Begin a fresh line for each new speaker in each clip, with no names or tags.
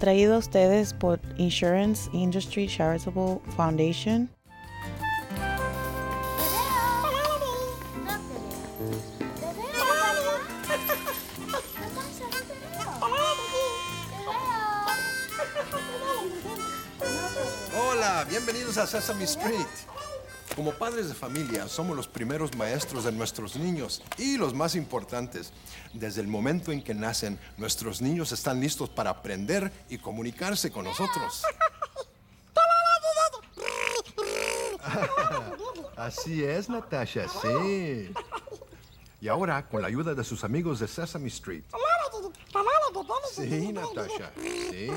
traído a ustedes por Insurance Industry Charitable Foundation.
Hola, bienvenidos a Sesame Street. Como padres de familia, somos los primeros maestros de nuestros niños y los más importantes. Desde el momento en que nacen, nuestros niños están listos para aprender y comunicarse con nosotros. Así es, Natasha, sí. Y ahora, con la ayuda de sus amigos de Sesame Street. Sí, Natasha, sí.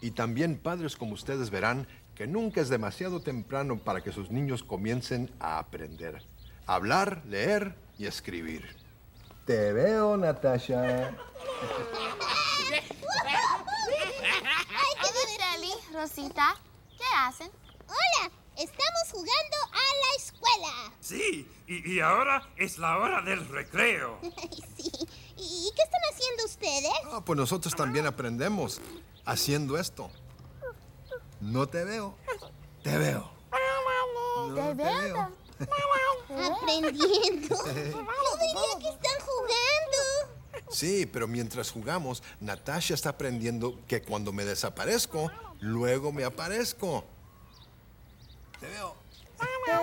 Y también padres como ustedes verán que nunca es demasiado temprano para que sus niños comiencen a aprender. a Hablar, leer y escribir. Te veo, Natasha.
¡Ay, qué Ali, Rosita! ¿Qué hacen?
Hola, estamos jugando a la escuela.
Sí, y, y ahora es la hora del recreo.
sí. ¿Y qué están haciendo ustedes?
Ah, pues nosotros también aprendemos haciendo esto. No te veo. Te veo. No
te veo.
Aprendiendo. Yo diría que están jugando.
Sí, pero mientras jugamos, Natasha está aprendiendo que cuando me desaparezco, luego me aparezco. Te veo.
Te veo.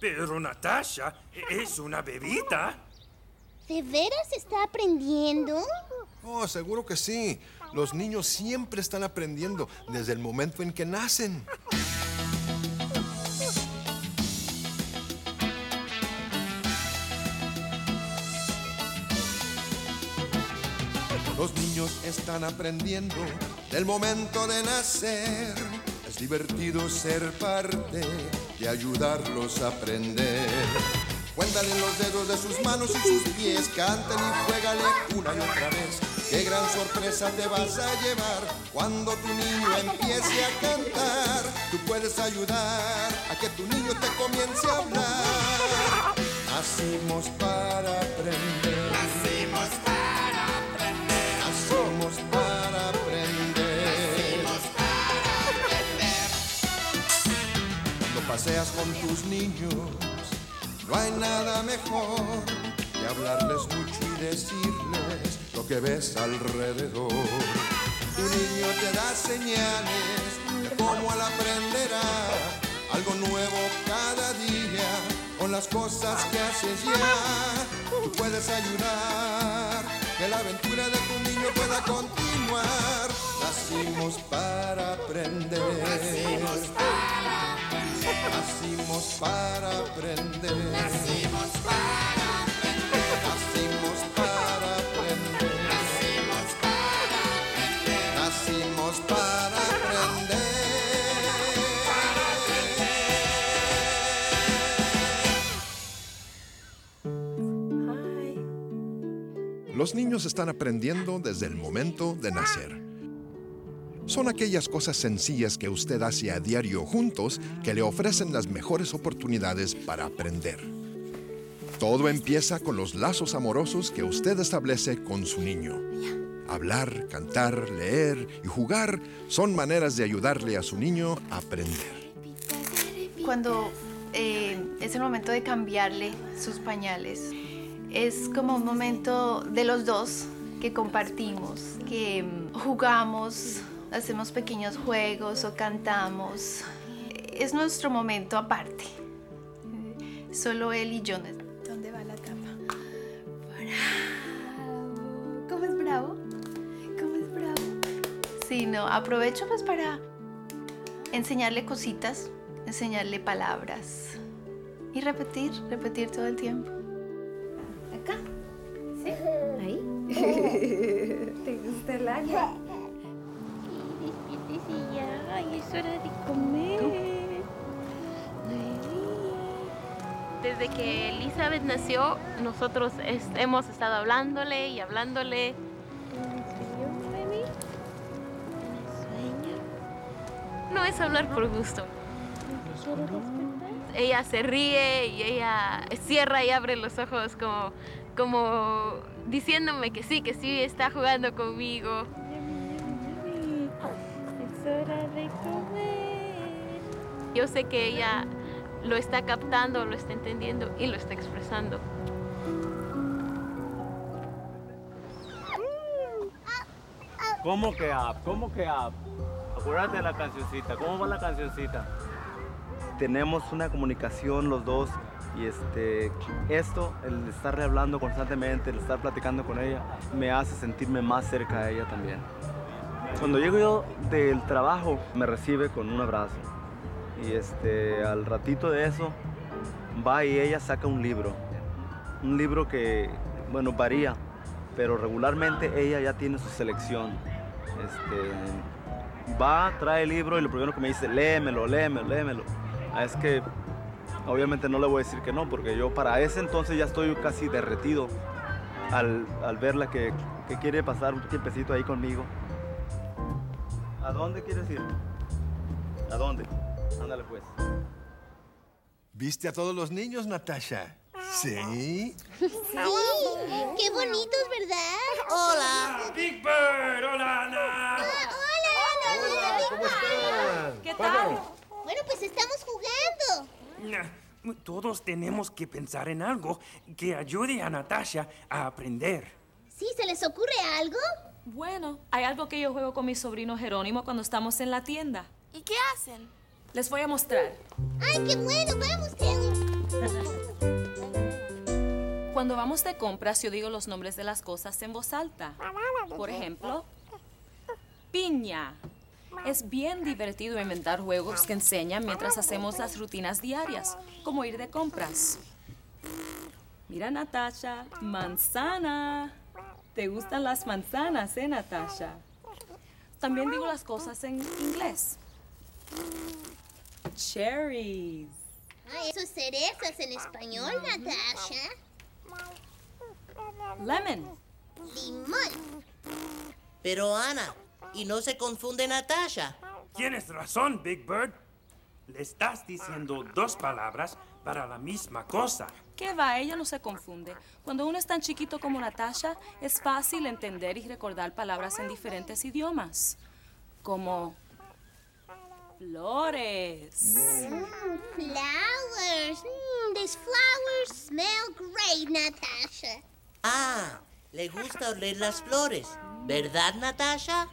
Pero Natasha es una bebita.
¿De veras está aprendiendo?
Oh, seguro que sí. Los niños siempre están aprendiendo desde el momento en que nacen. Los niños están aprendiendo del momento de nacer. Es divertido ser parte y ayudarlos a aprender. Cuéntale los dedos de sus manos y sus pies, canten y juégale una y otra vez. Qué gran sorpresa te vas a llevar cuando tu niño empiece a cantar. Tú puedes ayudar a que tu niño te comience a hablar. Nacimos para aprender.
Nacimos para aprender.
Nacimos para aprender.
Nacimos para aprender.
Cuando paseas con tus niños, no hay nada mejor que hablarles mucho y decirles lo que ves alrededor. Tu niño te da señales de cómo él aprenderá algo nuevo cada día con las cosas que haces ya. Tú puedes ayudar que la aventura de tu niño pueda continuar. Nacimos para aprender.
Nacimos para aprender.
Nacimos para aprender.
Nacimos para aprender.
Los niños están aprendiendo desde el momento de nacer. Son aquellas cosas sencillas que usted hace a diario juntos que le ofrecen las mejores oportunidades para aprender. Todo empieza con los lazos amorosos que usted establece con su niño. Hablar, cantar, leer y jugar son maneras de ayudarle a su niño a aprender.
Cuando eh, es el momento de cambiarle sus pañales, es como un momento de los dos que compartimos, que mm, jugamos, hacemos pequeños juegos o cantamos. Es nuestro momento aparte. Solo él y yo. ¿Dónde va la tapa? Bravo. ¿Cómo es bravo? ¿Cómo es bravo? Sí, no, aprovecho pues para enseñarle cositas, enseñarle palabras y repetir, repetir todo el tiempo.
Desde que Elizabeth nació, nosotros es- hemos estado hablándole y hablándole. No es hablar por gusto. Ella se ríe y ella cierra y abre los ojos como, como diciéndome que sí, que sí está jugando conmigo.
de comer.
Yo sé que ella lo está captando, lo está entendiendo y lo está expresando.
¿Cómo que up? ¿Cómo que up? Acuérdate de la cancioncita. ¿Cómo va la cancioncita? Tenemos una comunicación los dos y este, esto, el estarle hablando constantemente, el estar platicando con ella, me hace sentirme más cerca de ella también. Cuando llego yo del trabajo, me recibe con un abrazo. Y este, al ratito de eso, va y ella saca un libro. Un libro que, bueno, varía, pero regularmente ella ya tiene su selección. Este, va, trae el libro y lo primero que me dice, léemelo, léemelo, léemelo. Ah, Es que obviamente no le voy a decir que no, porque yo para ese entonces ya estoy casi derretido al, al verla que, que quiere pasar un tiempecito ahí conmigo. ¿A dónde quieres ir? ¿A dónde? Ándale pues.
¿Viste a todos los niños, Natasha? Sí.
Sí, qué bonitos, ¿verdad?
Hola.
Big Bird, hola Ana.
Hola, hola,
¿Cómo están?
¿Qué tal? Bueno, pues estamos jugando.
Nah, Todos tenemos que pensar en algo que ayude a Natasha a aprender.
¿Sí? ¿Se les ocurre algo?
Bueno, hay algo que yo juego con mi sobrino Jerónimo cuando estamos en la tienda.
¿Y qué hacen?
Les voy a mostrar.
¡Ay, qué bueno! ¡Vamos!
Cuando vamos de compras, yo digo los nombres de las cosas en voz alta. Por ejemplo, piña. Es bien divertido inventar juegos que enseñan mientras hacemos las rutinas diarias, como ir de compras. Mira, Natasha, manzana. ¿Te gustan las manzanas, eh, Natasha? También digo las cosas en inglés. Cherries.
Ah, eso es cerezas en español, Natasha.
Lemon.
Limón.
Pero Ana, ¿y no se confunde Natasha?
Tienes razón, Big Bird. Le estás diciendo dos palabras para la misma cosa.
¿Qué va? Ella no se confunde. Cuando uno es tan chiquito como Natasha, es fácil entender y recordar palabras en diferentes idiomas. Como flores.
Flowers. Mm, these flowers smell great, Natasha.
Ah, le gusta oler las flores, ¿verdad, Natasha?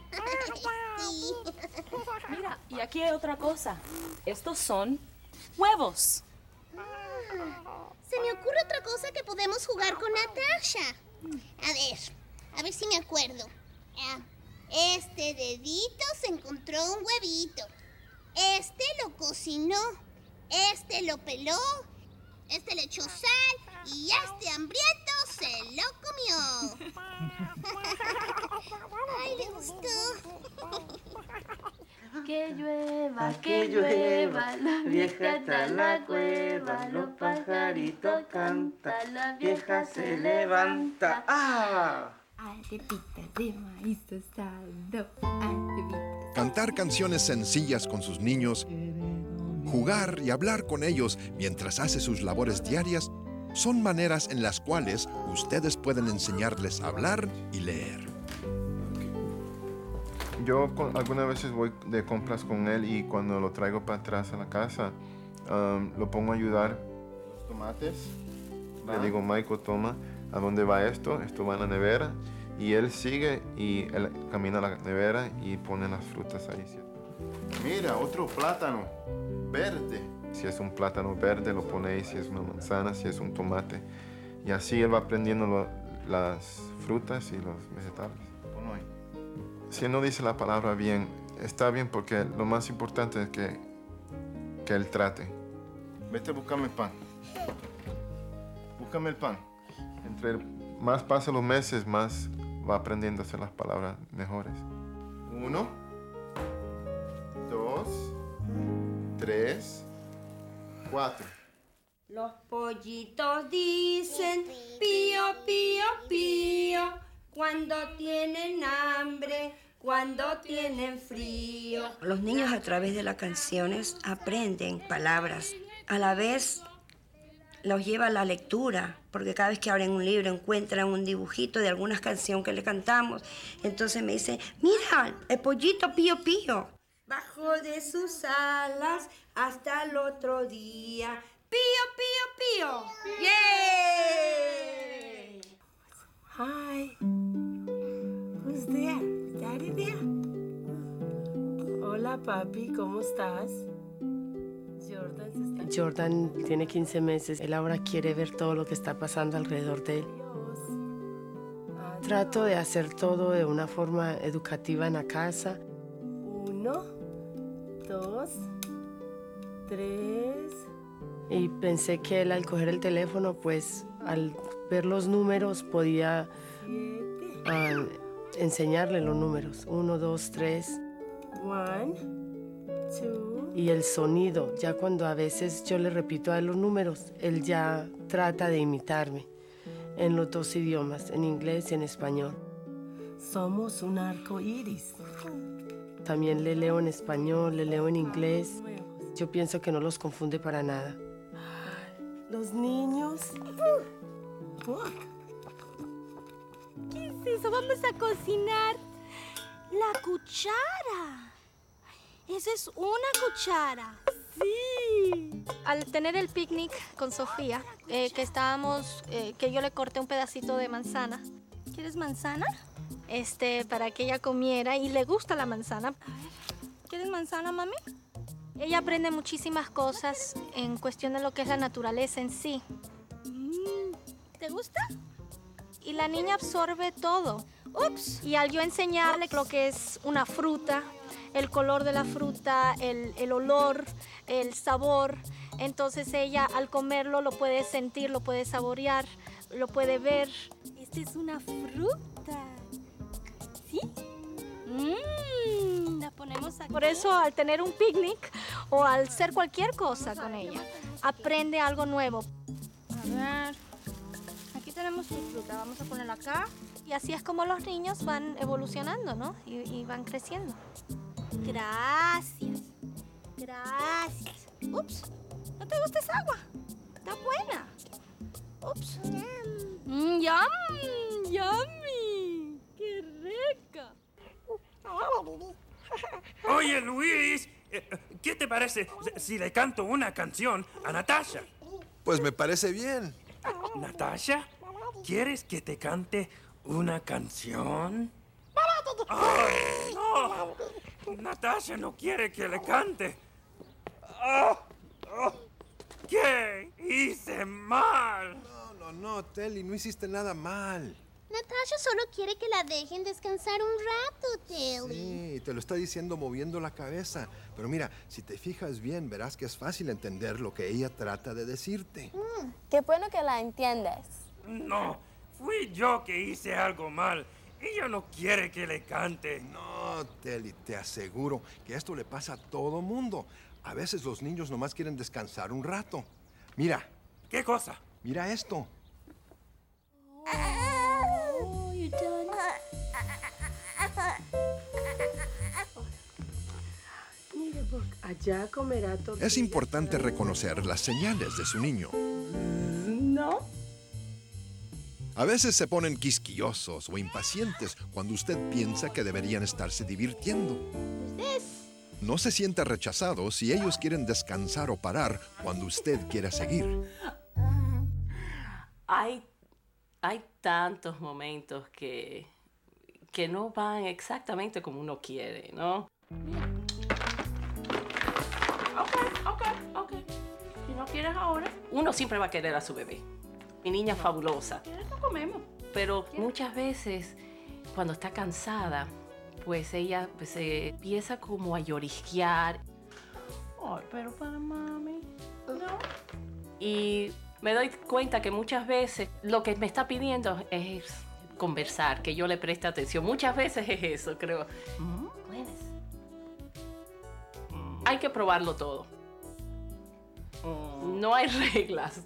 sí.
Mira, y aquí hay otra cosa. Estos son huevos.
Se me ocurre otra cosa que podemos jugar con Natasha. A ver, a ver si me acuerdo. Ah, Este dedito se encontró un huevito. Este lo cocinó. Este lo peló. Este le echó sal. Y este hambriento se lo comió. Ay, le gustó.
Que llueva, que llueva, la vieja está en la cueva, los pajaritos cantan, la vieja se levanta.
¡Ah!
Arepita de maíz tostado, arepita.
Cantar canciones sencillas con sus niños, jugar y hablar con ellos mientras hace sus labores diarias son maneras en las cuales ustedes pueden enseñarles a hablar y leer.
Yo con- algunas veces voy de compras con él y cuando lo traigo para atrás a la casa, um, lo pongo a ayudar los tomates. Le digo, Michael, toma, ¿a dónde va esto? Esto va en la nevera. Y él sigue y él camina a la nevera y pone las frutas ahí. Mira, otro plátano verde. Si es un plátano verde, lo pone ahí. Si es una manzana, si es un tomate. Y así él va aprendiendo lo- las frutas y los vegetales. Si él no dice la palabra bien, está bien porque lo más importante es que, que él trate. Vete a buscarme el pan. Búscame el pan. Entre más pasan los meses, más va aprendiendo a hacer las palabras mejores. Uno, dos, tres, cuatro.
Los pollitos dicen pío, pío, pío, cuando tienen hambre, cuando tienen frío.
Los niños a través de las canciones aprenden palabras. A la vez los lleva a la lectura, porque cada vez que abren un libro encuentran un dibujito de alguna canción que le cantamos. Entonces me dice, mira, el pollito pío pío.
bajo de sus alas hasta el otro día. Pío, pío, pío. ¡Yay!
Hi. Who's there? Daddy there? Hola, papi, ¿cómo estás? Jordan
tiene 15 meses. Él ahora quiere ver todo lo que está pasando alrededor de él. Trato de hacer todo de una forma educativa en la casa.
Uno, dos, tres.
Y pensé que él al coger el teléfono, pues al ver los números podía ah, enseñarle los números. Uno, dos, tres.
One, two.
Y el sonido, ya cuando a veces yo le repito a él los números, él ya trata de imitarme en los dos idiomas, en inglés y en español.
Somos un arco iris.
También le leo en español, le leo en inglés. Yo pienso que no los confunde para nada.
Los niños.
¿Qué es eso? Vamos a cocinar la cuchara. Esa es una cuchara. Sí.
Al tener el picnic con Sofía, eh, que estábamos, eh, que yo le corté un pedacito de manzana.
¿Quieres manzana?
Este, para que ella comiera y le gusta la manzana.
¿Quieres manzana, mami?
Ella aprende muchísimas cosas en cuestión de lo que es la naturaleza en sí.
Mm, ¿Te gusta?
Y la niña absorbe todo.
Ups.
Y al yo enseñarle lo que es una fruta, el color de la fruta, el, el olor, el sabor, entonces ella al comerlo lo puede sentir, lo puede saborear, lo puede ver.
Esta es una fruta. ¿Sí? Mmm, la ponemos aquí.
Por eso al tener un picnic o al hacer cualquier cosa con ella, aprende algo nuevo.
A ver, aquí tenemos mi fruta, vamos a ponerla acá.
Y así es como los niños van evolucionando, ¿no? Y, y van creciendo.
Gracias. Gracias. Ups, ¿no te gusta esa agua? Está buena. Ups. Mm, yum, yummy. Qué rica.
Oye, Luis, eh, ¿qué te parece si le canto una canción a Natasha?
Pues me parece bien.
Natasha, ¿quieres que te cante una canción? ¡Ay, no! Natasha no quiere que le cante. Ah, ah, ¿Qué hice mal?
No, no, no, Telly, no hiciste nada mal.
Natasha solo quiere que la dejen descansar un rato, Telly.
Sí, te lo está diciendo moviendo la cabeza. Pero mira, si te fijas bien, verás que es fácil entender lo que ella trata de decirte.
Qué bueno que la entiendes.
No, fui yo que hice algo mal. Ella no quiere que le cante.
No, Telly, te aseguro que esto le pasa a todo mundo. A veces los niños nomás quieren descansar un rato. Mira.
¿Qué cosa?
Mira esto.
Oh, you done?
Allá comerá todo.
Es importante reconocer las señales de su niño. A veces se ponen quisquillosos o impacientes cuando usted piensa que deberían estarse divirtiendo. No se sienta rechazado si ellos quieren descansar o parar cuando usted quiera seguir.
Hay, hay tantos momentos que, que no van exactamente como uno quiere, ¿no? Ok, ok, ok. Si no quieres ahora, uno siempre va a querer a su bebé. Mi niña es fabulosa.
¿Quieres no comemos?
Pero muchas veces, cuando está cansada, pues ella pues, se empieza como a llorisquear.
Ay, pero para mami. No.
Y me doy cuenta que muchas veces lo que me está pidiendo es conversar, que yo le preste atención. Muchas veces es eso, creo. Hay que probarlo todo. No hay reglas.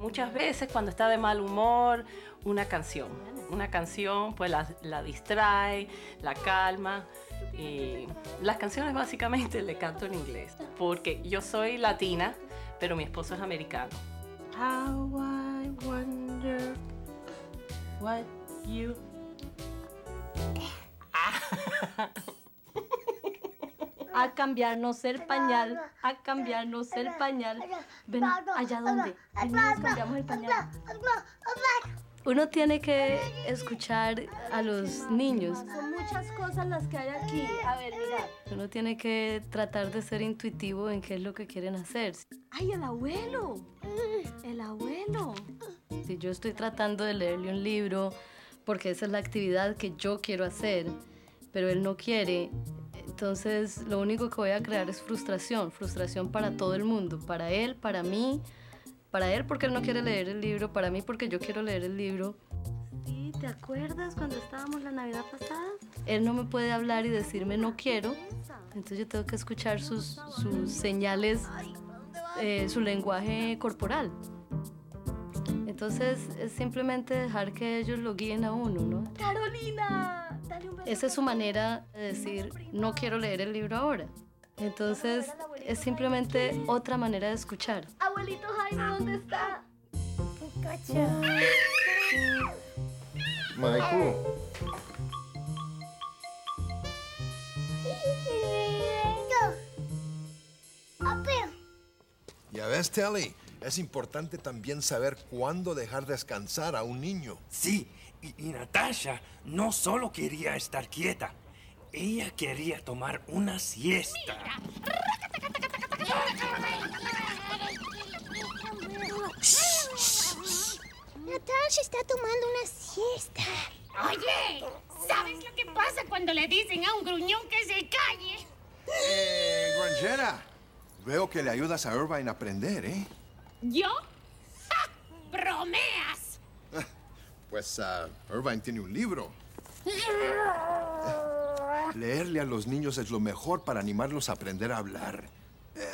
Muchas veces cuando está de mal humor, una canción. Una canción pues la, la distrae, la calma. Y las canciones básicamente le canto en inglés. Porque yo soy latina, pero mi esposo es americano.
How I wonder what you.
a cambiarnos el pañal, a cambiarnos el pañal. Ven, allá donde. Nos cambiamos el pañal. Uno tiene que escuchar a los niños.
Son muchas cosas las que hay aquí. A ver, mira.
Uno tiene que tratar de ser intuitivo en qué es lo que quieren hacer.
¡Ay, el abuelo! El abuelo.
Si yo estoy tratando de leerle un libro porque esa es la actividad que yo quiero hacer, pero él no quiere, entonces lo único que voy a crear es frustración, frustración para todo el mundo, para él, para mí, para él porque él no quiere leer el libro, para mí porque yo quiero leer el libro.
Sí, ¿te acuerdas cuando estábamos la Navidad pasada?
Él no me puede hablar y decirme no quiero, entonces yo tengo que escuchar sus, sus señales, eh, su lenguaje corporal. Entonces es simplemente dejar que ellos lo guíen a uno, ¿no?
¡Carolina! Dale un beso.
Esa es su manera de decir, no quiero leer el libro ahora. Entonces es simplemente otra manera de escuchar.
Abuelito Jaime, ¿dónde está?
Michael.
Ya ves, Telly, es importante también saber cuándo dejar descansar a un niño.
Sí, y, y Natasha no solo quería estar quieta, ella quería tomar una siesta.
Natasha está tomando una siesta.
Oye, ¿sabes lo que pasa cuando le dicen a un gruñón que se calle?
Eh, granjera, veo que le ayudas a Irvine a aprender, ¿eh?
¿Yo? ¡Ja! ¡Bromeas!
Pues ah, Irvine tiene un libro. Leerle a los niños es lo mejor para animarlos a aprender a hablar.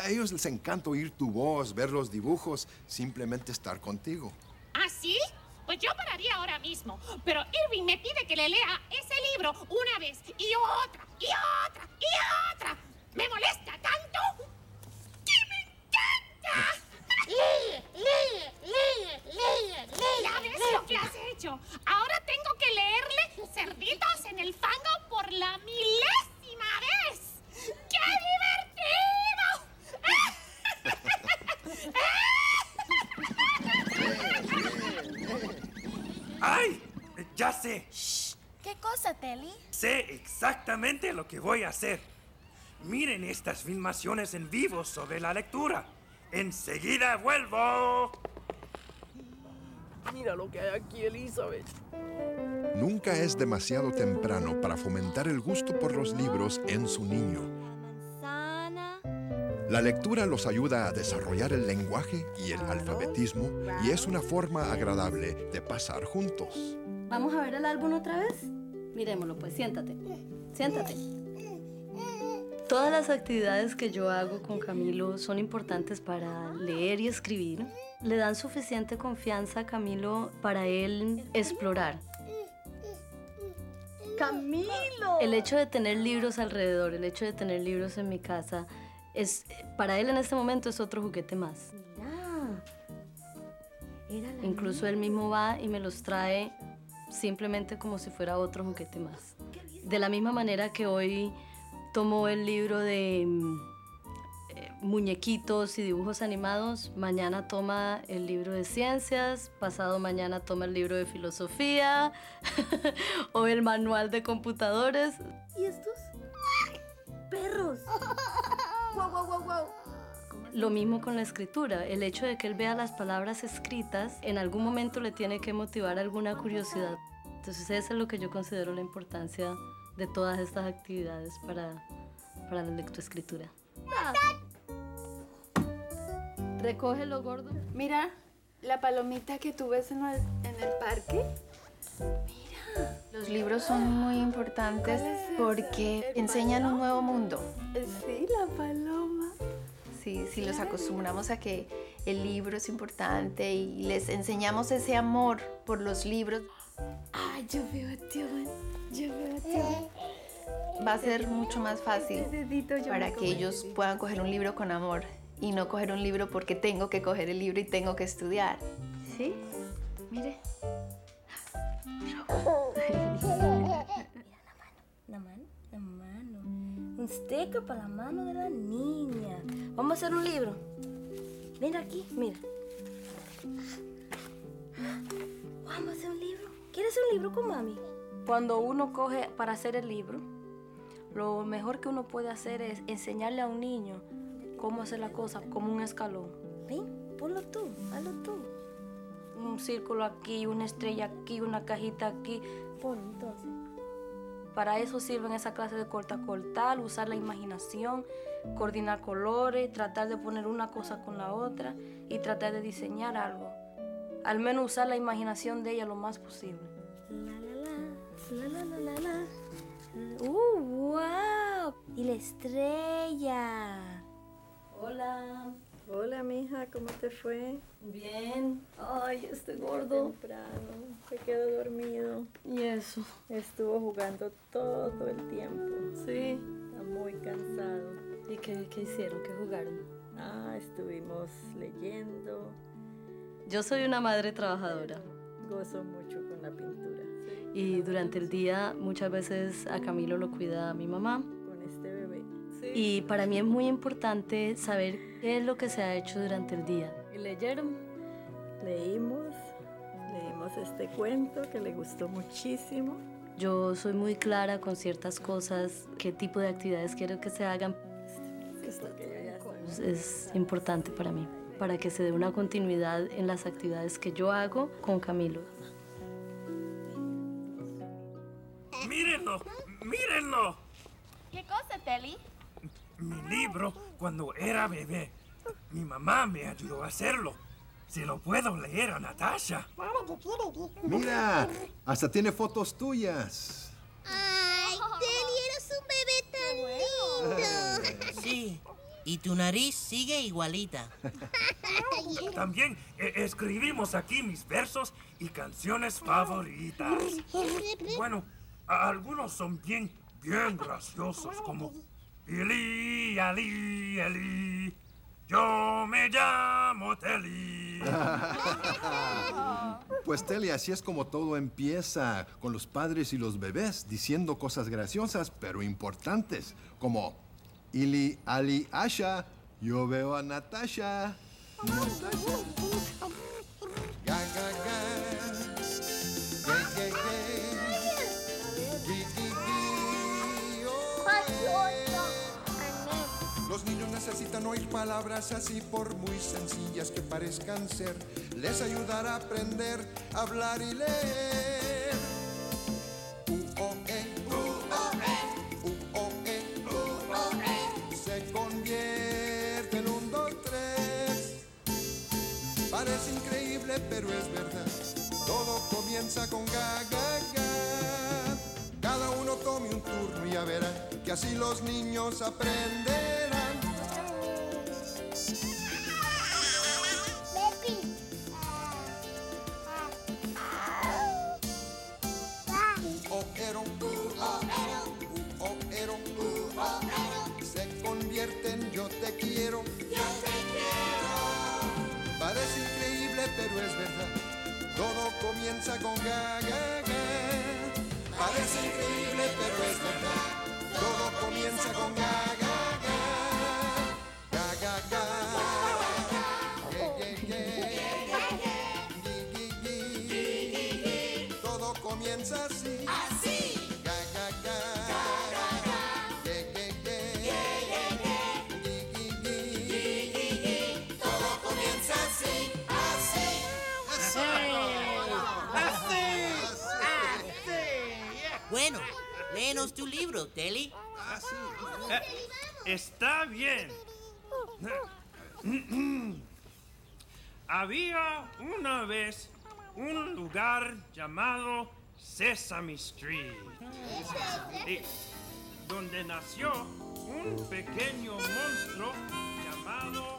A ellos les encanta oír tu voz, ver los dibujos, simplemente estar contigo.
¿Ah, sí? Pues yo pararía ahora mismo. Pero Irving me pide que le lea ese libro una vez y otra y otra y otra. ¿Me molesta tanto? ¡Que me encanta!
Lee, lee, lee, lee, lee.
¿Ya ves lo que has hecho? Ahora tengo que leerle Cerditos en el fango por la milésima vez. ¡Qué divertido!
¡Ay! Ya sé.
¿Qué cosa, Telly?
Sé exactamente lo que voy a hacer. Miren estas filmaciones en vivo sobre la lectura. Enseguida vuelvo.
Mira lo que hay aquí, Elizabeth.
Nunca es demasiado temprano para fomentar el gusto por los libros en su niño. La lectura los ayuda a desarrollar el lenguaje y el alfabetismo y es una forma agradable de pasar juntos.
¿Vamos a ver el álbum otra vez? Miremoslo, pues siéntate. Siéntate. Todas las actividades que yo hago con Camilo son importantes para leer y escribir. Le dan suficiente confianza a Camilo para él explorar.
¡Camilo!
El hecho de tener libros alrededor, el hecho de tener libros en mi casa, es para él en este momento es otro juguete más. Incluso él mismo va y me los trae simplemente como si fuera otro juguete más. De la misma manera que hoy tomó el libro de mm, muñequitos y dibujos animados, mañana toma el libro de ciencias, pasado mañana toma el libro de filosofía o el manual de computadores.
¿Y estos? ¡Perros! ¡Guau, guau, guau, guau!
Lo mismo con la escritura. El hecho de que él vea las palabras escritas, en algún momento le tiene que motivar alguna curiosidad. Entonces eso es lo que yo considero la importancia de todas estas actividades para, para la lectoescritura. Recógelo, gordo.
Mira, la palomita que tú ves en el, en el parque. Los libros son muy importantes porque enseñan un nuevo mundo.
Sí, la paloma.
Sí, si los acostumbramos a que el libro es importante y les enseñamos ese amor por los libros,
Ay, yo veo a tío. Yo veo a tío
va a ser mucho más fácil para que ellos puedan coger un libro con amor y no coger un libro porque tengo que coger el libro y tengo que estudiar.
¿Sí? Mire.
La mano, la mano.
mixteca para la mano de la niña. Vamos a hacer un libro. Mira aquí, mira. Vamos a hacer un libro. ¿Quieres hacer un libro con mami? Cuando uno coge para hacer el libro, lo mejor que uno puede hacer es enseñarle a un niño cómo hacer la cosa como un escalón. Ven, ponlo tú, hazlo tú. Un círculo aquí, una estrella aquí, una cajita aquí. Ponlo entonces. Para eso sirven esa clase de corta cortar, usar la imaginación, coordinar colores, tratar de poner una cosa con la otra y tratar de diseñar algo. Al menos usar la imaginación de ella lo más posible. La, la, la, la, la. ¡Uh, wow! Y la estrella. Hola.
Hola, mija, ¿cómo te fue?
Bien. Ay, estoy gordo.
Temprano, se quedó dormido.
¿Y eso?
Estuvo jugando todo el tiempo.
Sí.
Está muy cansado.
¿Y qué, qué hicieron? ¿Qué jugaron?
Ah, estuvimos leyendo.
Yo soy una madre trabajadora.
Gozo mucho con la pintura.
Y durante el día muchas veces a Camilo lo cuida mi mamá. Y para mí es muy importante saber qué es lo que se ha hecho durante el día.
¿Y leyeron? Leímos. Leímos este cuento que le gustó muchísimo.
Yo soy muy clara con ciertas cosas, qué tipo de actividades quiero que se hagan. Es importante para mí, para que se dé una continuidad en las actividades que yo hago con Camilo.
¡Mírenlo! ¡Mírenlo!
¿Qué cosa, Telly?
Mi libro cuando era bebé. Mi mamá me ayudó a hacerlo. Se lo puedo leer a Natasha.
Mira, hasta tiene fotos tuyas.
Ay, Telly, eres un bebé tan lindo.
Sí, y tu nariz sigue igualita.
También eh, escribimos aquí mis versos y canciones favoritas. Bueno, algunos son bien, bien graciosos, como Eli, Ali, Eli, yo me llamo Telly.
Pues Telly, así es como todo empieza, con los padres y los bebés diciendo cosas graciosas pero importantes, como Ili, Ali, Asha, yo veo a Natasha.
Ga, necesitan oír palabras así por muy sencillas que parezcan ser. Les ayudará a aprender a hablar y leer. U, O, E. U, O, E. U, O, E. U, O, E. Se convierte en un, dos, tres. Parece increíble, pero es verdad. Todo comienza con ga, ga. Cada uno tome un turno y ya verá que así los niños aprenderán. Es verdad. Todo comienza con ga, ga, ga. Parece increíble, pero es verdad. Todo comienza con ga, ga.
Léenos tu libro, Telly.
Eh, está bien. Había una vez un lugar llamado Sesame Street, y donde nació un pequeño monstruo llamado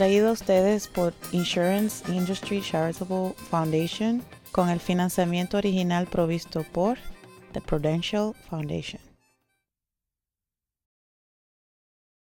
traído a ustedes por Insurance Industry Charitable Foundation con el financiamiento original provisto por The Prudential Foundation.